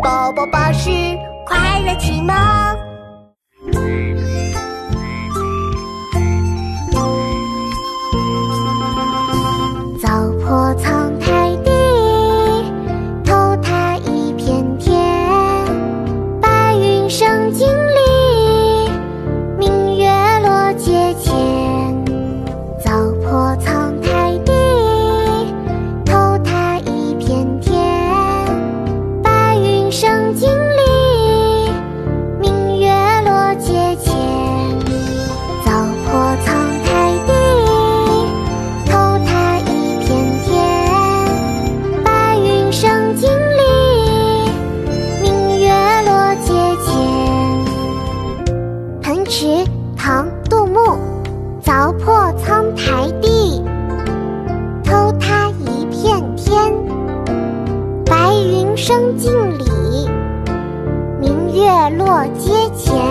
宝宝巴士快乐启蒙。池，唐·杜牧。凿破苍苔地，偷他一片天。白云生镜里，明月落阶前。